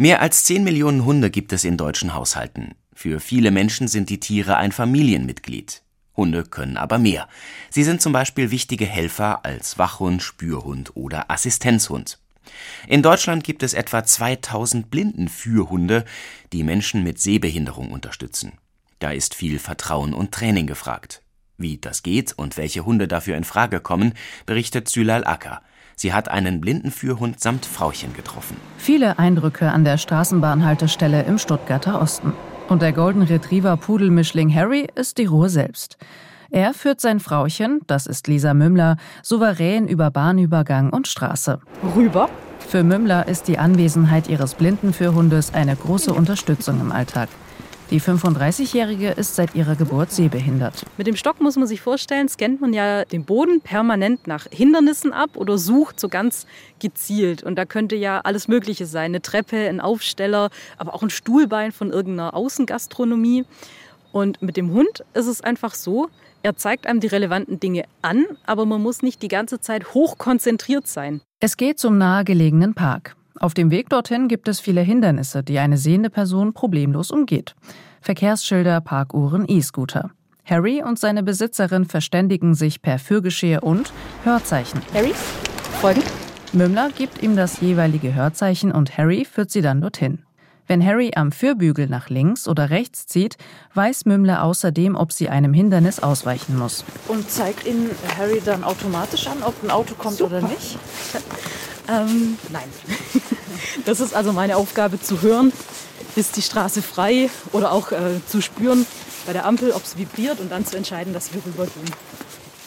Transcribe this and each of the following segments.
Mehr als 10 Millionen Hunde gibt es in deutschen Haushalten. Für viele Menschen sind die Tiere ein Familienmitglied. Hunde können aber mehr. Sie sind zum Beispiel wichtige Helfer als Wachhund, Spürhund oder Assistenzhund. In Deutschland gibt es etwa 2000 Blindenführhunde, die Menschen mit Sehbehinderung unterstützen. Da ist viel Vertrauen und Training gefragt. Wie das geht und welche Hunde dafür in Frage kommen, berichtet Sülal Acker. Sie hat einen Blindenführhund samt Frauchen getroffen. Viele Eindrücke an der Straßenbahnhaltestelle im Stuttgarter Osten. Und der Golden Retriever Pudelmischling Harry ist die Ruhe selbst. Er führt sein Frauchen, das ist Lisa Mümmler, souverän über Bahnübergang und Straße. Rüber. Für Mümmler ist die Anwesenheit ihres Blindenführhundes eine große Unterstützung im Alltag. Die 35-Jährige ist seit ihrer Geburt sehbehindert. Mit dem Stock muss man sich vorstellen, scannt man ja den Boden permanent nach Hindernissen ab oder sucht so ganz gezielt. Und da könnte ja alles Mögliche sein. Eine Treppe, ein Aufsteller, aber auch ein Stuhlbein von irgendeiner Außengastronomie. Und mit dem Hund ist es einfach so, er zeigt einem die relevanten Dinge an, aber man muss nicht die ganze Zeit hochkonzentriert sein. Es geht zum nahegelegenen Park. Auf dem Weg dorthin gibt es viele Hindernisse, die eine sehende Person problemlos umgeht. Verkehrsschilder, Parkuhren, E-Scooter. Harry und seine Besitzerin verständigen sich per Fürgeschirr und Hörzeichen. Harry, folgen. Mümmler gibt ihm das jeweilige Hörzeichen und Harry führt sie dann dorthin. Wenn Harry am Führbügel nach links oder rechts zieht, weiß Mümmler außerdem, ob sie einem Hindernis ausweichen muss. Und zeigt Ihnen Harry dann automatisch an, ob ein Auto kommt Super. oder nicht? ähm, nein. Das ist also meine Aufgabe zu hören, ist die Straße frei oder auch äh, zu spüren bei der Ampel, ob es vibriert und dann zu entscheiden, dass wir rübergehen.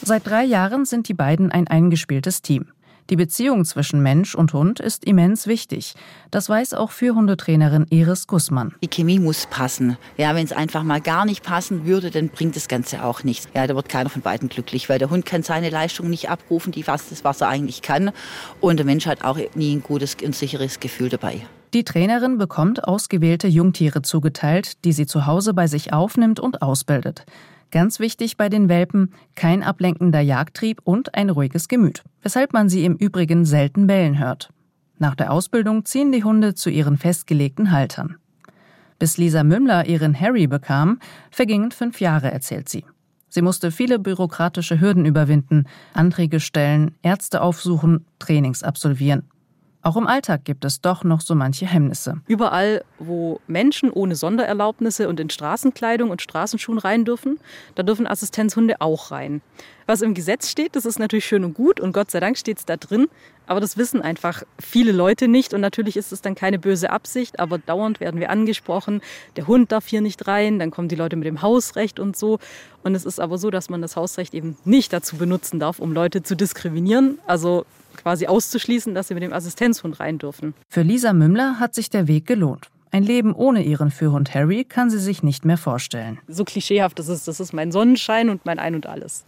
Seit drei Jahren sind die beiden ein eingespieltes Team. Die Beziehung zwischen Mensch und Hund ist immens wichtig. Das weiß auch Fürhundetrainerin Iris Gussmann. Die Chemie muss passen. Ja, wenn es einfach mal gar nicht passen würde, dann bringt das Ganze auch nichts. Ja, da wird keiner von beiden glücklich, weil der Hund kann seine Leistung nicht abrufen, die was das, was er eigentlich kann. Und der Mensch hat auch nie ein gutes und sicheres Gefühl dabei. Die Trainerin bekommt ausgewählte Jungtiere zugeteilt, die sie zu Hause bei sich aufnimmt und ausbildet. Ganz wichtig bei den Welpen, kein ablenkender Jagdtrieb und ein ruhiges Gemüt, weshalb man sie im Übrigen selten bellen hört. Nach der Ausbildung ziehen die Hunde zu ihren festgelegten Haltern. Bis Lisa Mümmler ihren Harry bekam, vergingen fünf Jahre, erzählt sie. Sie musste viele bürokratische Hürden überwinden, Anträge stellen, Ärzte aufsuchen, Trainings absolvieren. Auch im Alltag gibt es doch noch so manche Hemmnisse. Überall, wo Menschen ohne Sondererlaubnisse und in Straßenkleidung und Straßenschuhen rein dürfen, da dürfen Assistenzhunde auch rein. Was im Gesetz steht, das ist natürlich schön und gut und Gott sei Dank steht es da drin, aber das wissen einfach viele Leute nicht und natürlich ist es dann keine böse Absicht, aber dauernd werden wir angesprochen, der Hund darf hier nicht rein, dann kommen die Leute mit dem Hausrecht und so. Und es ist aber so, dass man das Hausrecht eben nicht dazu benutzen darf, um Leute zu diskriminieren. Also quasi auszuschließen, dass sie mit dem Assistenzhund rein dürfen. Für Lisa Mümmler hat sich der Weg gelohnt. Ein Leben ohne ihren Führhund Harry kann sie sich nicht mehr vorstellen. So klischeehaft das ist, das ist mein Sonnenschein und mein Ein und alles.